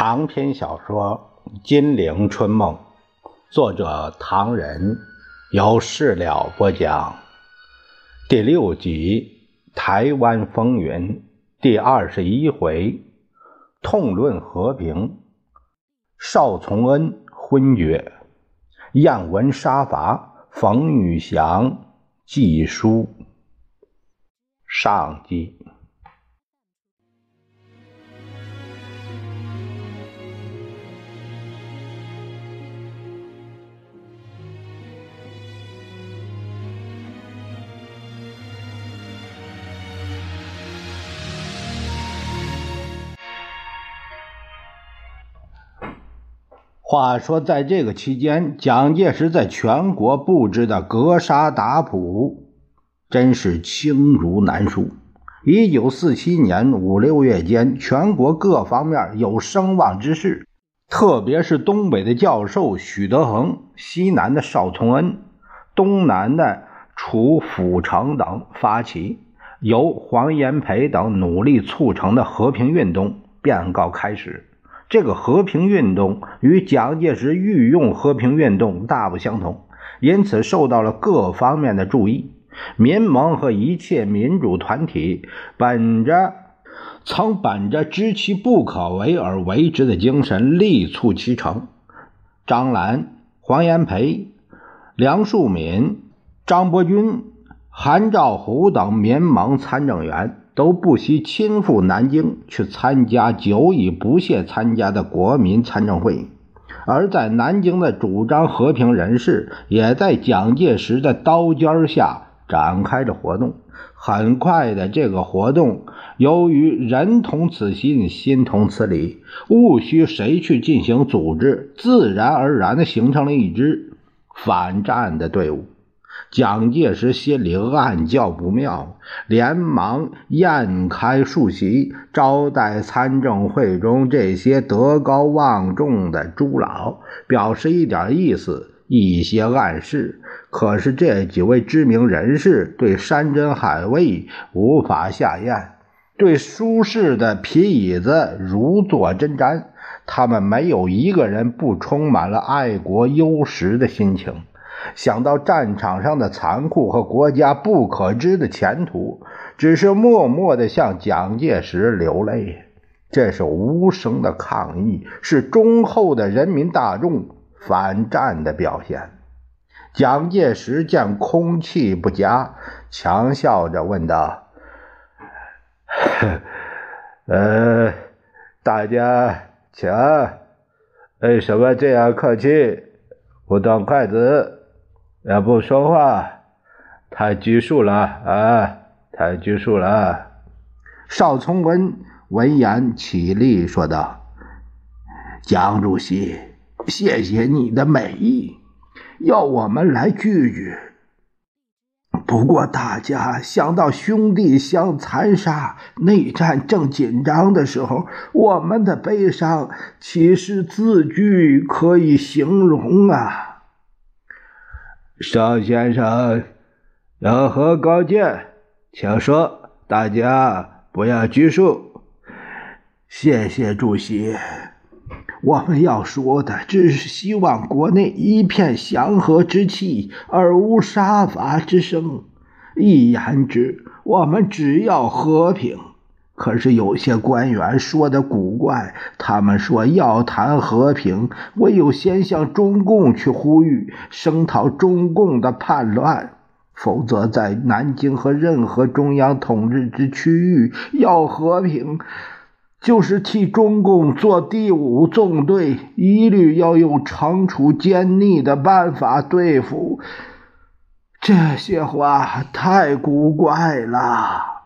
长篇小说《金陵春梦》，作者唐人，由事了播讲。第六集《台湾风云》第二十一回，痛论和平。邵从恩昏厥，燕文杀伐，冯玉祥寄书。上集。话说，在这个期间，蒋介石在全国布置的格杀打捕，真是轻如难书。一九四七年五六月间，全国各方面有声望之士，特别是东北的教授许德珩、西南的邵从恩、东南的楚辅成等发起，由黄炎培等努力促成的和平运动，便告开始。这个和平运动与蒋介石御用和平运动大不相同，因此受到了各方面的注意。民盟和一切民主团体本着曾本着知其不可为而为之的精神，力促其成。张澜、黄炎培、梁漱溟、张伯钧、韩兆虎等民盟参政员。都不惜亲赴南京去参加久已不屑参加的国民参政会，而在南京的主张和平人士也在蒋介石的刀尖下展开着活动。很快的，这个活动由于人同此心，心同此理，务需谁去进行组织，自然而然的形成了一支反战的队伍。蒋介石心里暗叫不妙，连忙宴开数席，招待参政会中这些德高望重的诸老，表示一点意思，一些暗示。可是这几位知名人士对山珍海味无法下咽，对舒适的皮椅子如坐针毡，他们没有一个人不充满了爱国忧时的心情。想到战场上的残酷和国家不可知的前途，只是默默地向蒋介石流泪。这是无声的抗议，是忠厚的人民大众反战的表现。蒋介石见空气不佳，强笑着问道：“ 呃，大家请，为什么这样客气？不端筷子？”也不说话，太拘束了啊！太拘束了。邵从文闻言起立说道：“蒋主席，谢谢你的美意，要我们来聚聚。不过大家想到兄弟相残杀，内战正紧张的时候，我们的悲伤岂是字句可以形容啊？”邵先生有何高见？请说，大家不要拘束。谢谢主席。我们要说的只是希望国内一片祥和之气，而无杀伐之声。一言之，我们只要和平。可是有些官员说的古怪，他们说要谈和平，唯有先向中共去呼吁，声讨中共的叛乱，否则在南京和任何中央统治之区域要和平，就是替中共做第五纵队，一律要用惩处奸逆的办法对付。这些话太古怪了。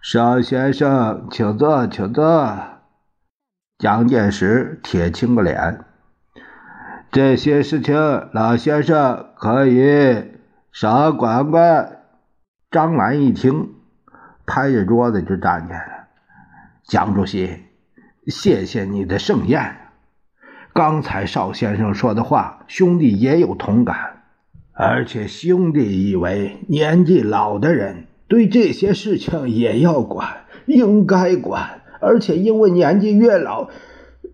邵先生，请坐，请坐。蒋介石铁青个脸。这些事情，老先生可以少管管。张澜一听，拍着桌子就站起来了。蒋主席，谢谢你的盛宴。刚才邵先生说的话，兄弟也有同感。而且兄弟以为，年纪老的人。对这些事情也要管，应该管，而且因为年纪越老，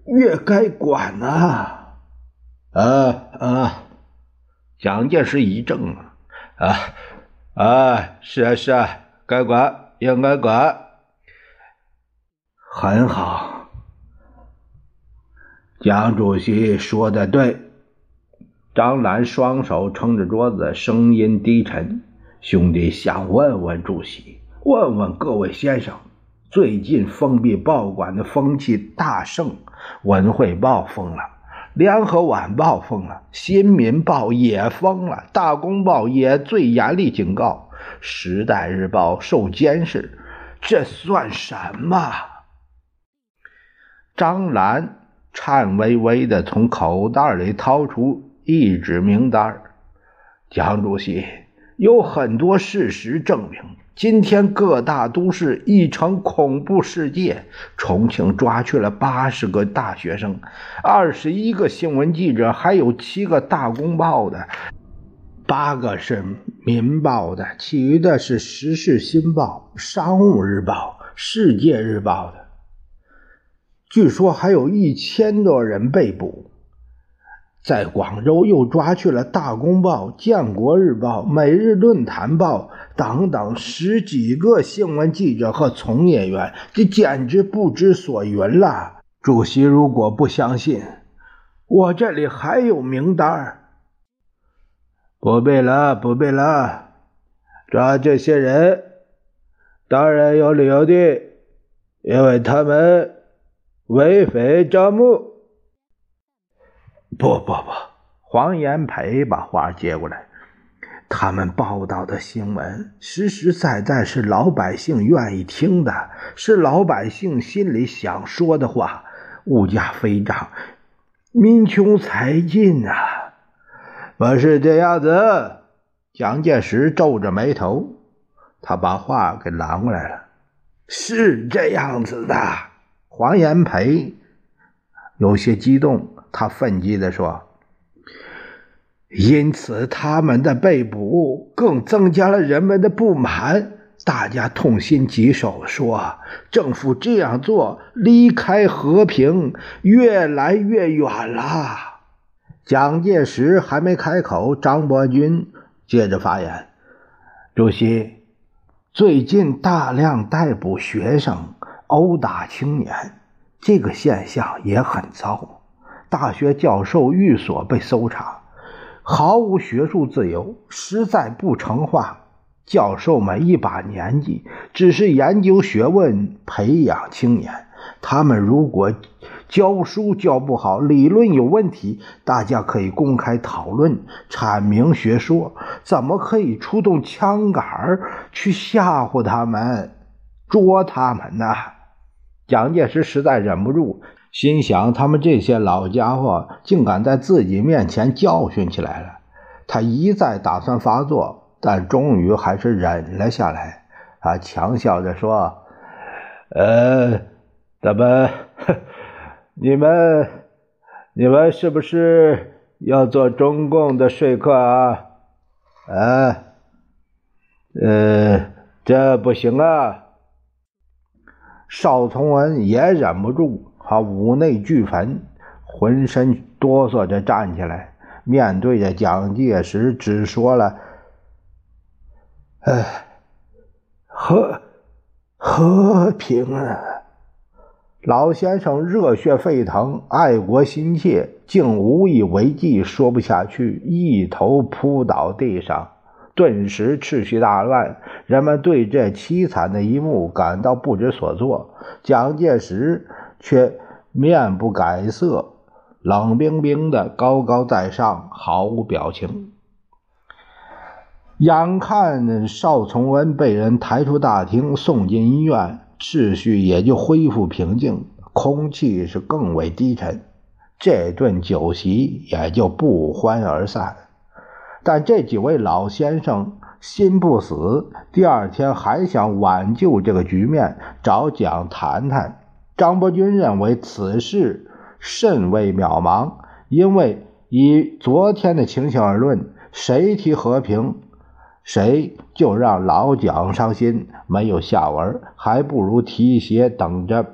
越该管呐。啊啊！蒋介石一怔啊啊啊！是啊是啊，该管应该管。很好，蒋主席说的对。张兰双手撑着桌子，声音低沉：“兄弟想问问主席，问问各位先生，最近封闭报馆的风气大盛，《文汇报》封了，《联合晚报》封了，《新民报》也封了，《大公报》也最严厉警告，《时代日报》受监视，这算什么？”张兰颤巍巍地从口袋里掏出。一纸名单，蒋主席有很多事实证明，今天各大都市已成恐怖世界。重庆抓去了八十个大学生，二十一个新闻记者，还有七个大公报的，八个是民报的，其余的是时事新报、商务日报、世界日报的。据说还有一千多人被捕。在广州又抓去了《大公报》《建国日报》《每日论坛报》等等十几个新闻记者和从业员，这简直不知所云了。主席如果不相信，我这里还有名单。不必了，不必了，抓这些人当然有理由的，因为他们为非招募。不不不，黄炎培把话接过来。他们报道的新闻实实在在是老百姓愿意听的，是老百姓心里想说的话。物价飞涨，民穷财尽啊！不是这样子。蒋介石皱着眉头，他把话给拦过来了。是这样子的。黄炎培有些激动。他愤激地说：“因此，他们的被捕更增加了人们的不满。大家痛心疾首，说政府这样做离开和平越来越远了。”蒋介石还没开口，张伯钧接着发言：“主席，最近大量逮捕学生、殴打青年，这个现象也很糟。”大学教授寓所被搜查，毫无学术自由，实在不成话。教授们一把年纪，只是研究学问，培养青年。他们如果教书教不好，理论有问题，大家可以公开讨论，阐明学说。怎么可以出动枪杆去吓唬他们、捉他们呢？蒋介石实在忍不住。心想：他们这些老家伙竟敢在自己面前教训起来了。他一再打算发作，但终于还是忍了下来。他强笑着说：“呃，怎么，你们，你们是不是要做中共的说客啊？啊，呃，这不行啊！”邵从文也忍不住。他五内俱焚，浑身哆嗦着站起来，面对着蒋介石，只说了：“哎，和和平啊！”老先生热血沸腾，爱国心切，竟无以为继，说不下去，一头扑倒地上。顿时秩序大乱，人们对这凄惨的一幕感到不知所措。蒋介石。却面不改色，冷冰冰的，高高在上，毫无表情。眼看邵从文被人抬出大厅，送进医院，秩序也就恢复平静，空气是更为低沉，这顿酒席也就不欢而散。但这几位老先生心不死，第二天还想挽救这个局面，找蒋谈谈。张伯钧认为此事甚为渺茫，因为以昨天的情形而论，谁提和平，谁就让老蒋伤心，没有下文，还不如提一些等着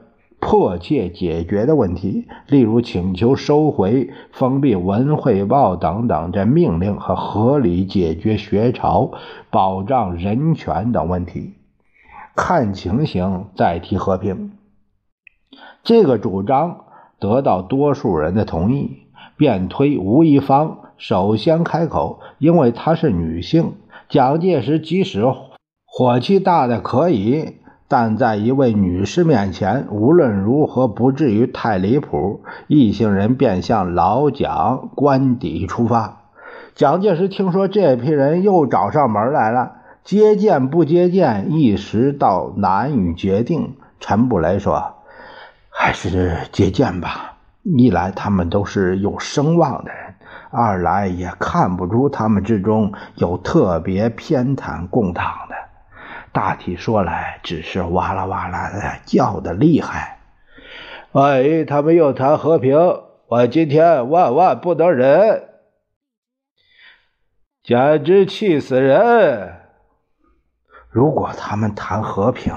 迫切解决的问题，例如请求收回封闭《文汇报》等等这命令和合理解决学潮、保障人权等问题。看情形再提和平。这个主张得到多数人的同意，便推吴一芳首先开口，因为她是女性。蒋介石即使火气大的可以。但在一位女士面前，无论如何不至于太离谱。一行人便向老蒋官邸出发。蒋介石听说这批人又找上门来了，接见不接见，一时倒难以决定。陈布雷说：“还是接见吧。一来他们都是有声望的人，二来也看不出他们之中有特别偏袒共党的。”大体说来，只是哇啦哇啦的叫的厉害。万一他们又谈和平，我今天万万不能忍，简直气死人！如果他们谈和平，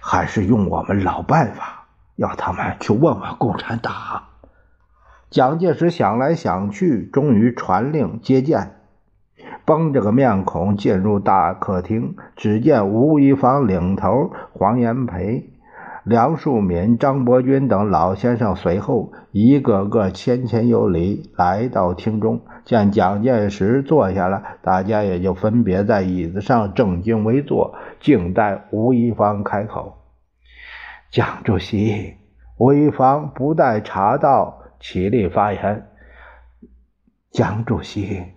还是用我们老办法，要他们去问问共产党。蒋介石想来想去，终于传令接见。绷着个面孔进入大客厅，只见吴一芳领头，黄炎培、梁漱溟、张伯钧等老先生随后，一个个谦谦有礼来到厅中。见蒋介石坐下了，大家也就分别在椅子上正襟危坐，静待吴一芳开口。蒋主席，吴一芳不待茶到，起立发言。蒋主席。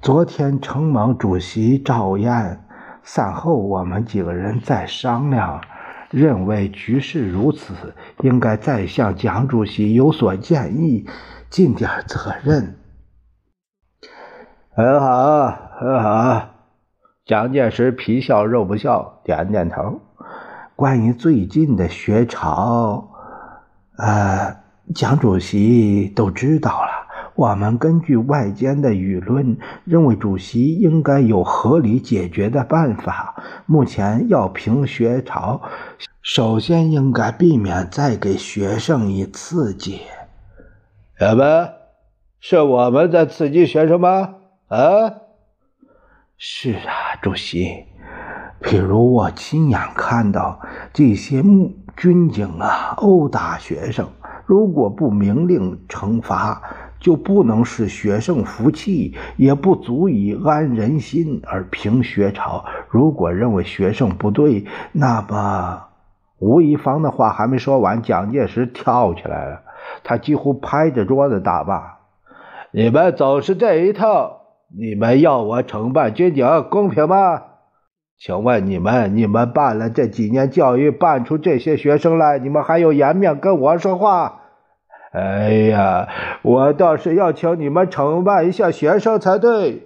昨天承蒙主席召宴，散后我们几个人再商量，认为局势如此，应该再向蒋主席有所建议，尽点责任。很好，很好。蒋介石皮笑肉不笑，点点头。关于最近的学潮，呃，蒋主席都知道了。我们根据外间的舆论，认为主席应该有合理解决的办法。目前要平学潮，首先应该避免再给学生以刺激。什么？是我们在刺激学生吗？啊？是啊，主席。譬如我亲眼看到这些军警啊殴打学生，如果不明令惩罚。就不能使学生服气，也不足以安人心而平学潮。如果认为学生不对，那么吴一芳的话还没说完，蒋介石跳起来了，他几乎拍着桌子大骂：“你们总是这一套！你们要我惩办军警，公平吗？请问你们，你们办了这几年教育，办出这些学生来，你们还有颜面跟我说话？”哎呀，我倒是要请你们惩办一下学生才对。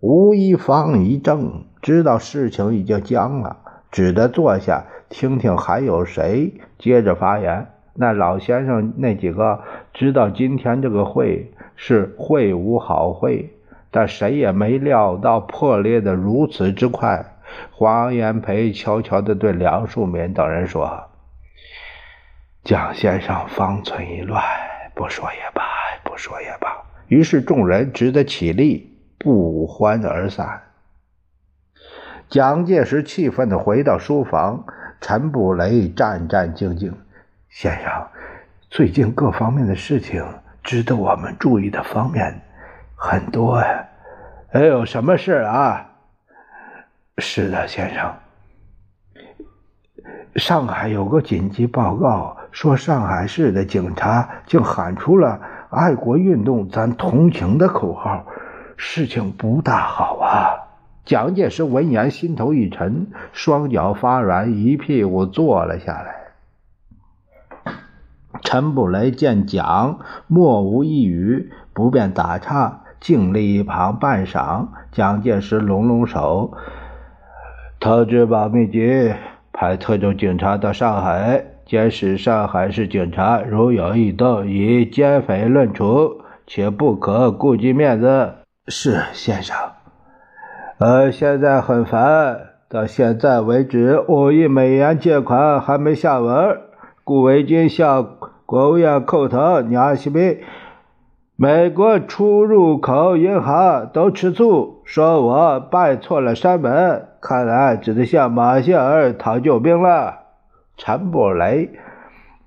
吴一芳一怔，知道事情已经僵了，只得坐下听听还有谁接着发言。那老先生那几个知道今天这个会是会无好会，但谁也没料到破裂的如此之快。黄炎培悄悄地对梁漱溟等人说。蒋先生方寸已乱，不说也罢，不说也罢。于是众人只得起立，不欢而散。蒋介石气愤地回到书房，陈布雷战战兢兢：“先生，最近各方面的事情，值得我们注意的方面很多呀。还有什么事啊？”“是的，先生。上海有个紧急报告。”说上海市的警察竟喊出了“爱国运动，咱同情”的口号，事情不大好啊！蒋介石闻言心头一沉，双脚发软，一屁股坐了下来。陈布雷见蒋莫无一语，不便打岔，静立一旁半晌。蒋介石拢拢手，通知保密局派特种警察到上海。监视上海市警察，如有异动，以奸匪论处，且不可顾及面子。是先生。呃，现在很烦，到现在为止，五亿美元借款还没下文，顾维钧向国务院叩头，娘西咪，美国出入口银行都吃醋，说我拜错了山门，看来只得向马歇尔讨救兵了。陈布雷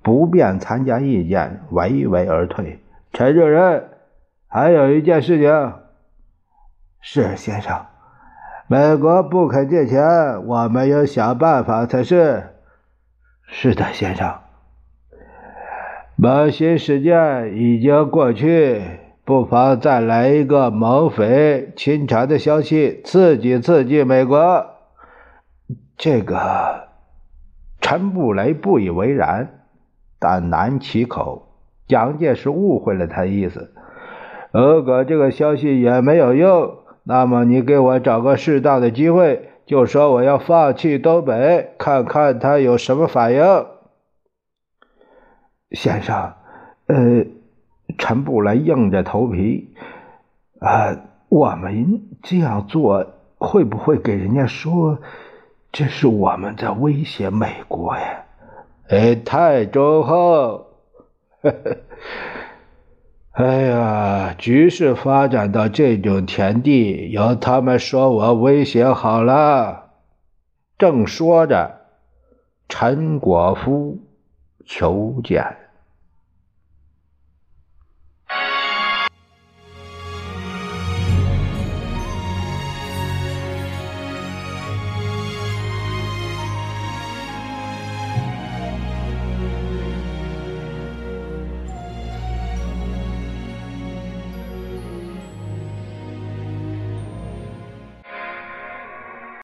不便参加意见，唯唯而退。陈主任，还有一件事情。是先生，美国不肯借钱，我们要想办法才是。是的，先生。某些事件已经过去，不妨再来一个猛匪清查的消息，刺激刺激美国。这个陈布雷不以为然，但难启口。蒋介石误会了他意思。如果这个消息也没有用。那么你给我找个适当的机会，就说我要放弃东北，看看他有什么反应。先生，呃，陈布来硬着头皮，啊，我们这样做会不会给人家说这是我们在威胁美国呀？哎，太忠厚。呵呵。哎呀，局势发展到这种田地，由他们说我威胁好了。正说着，陈果夫求见。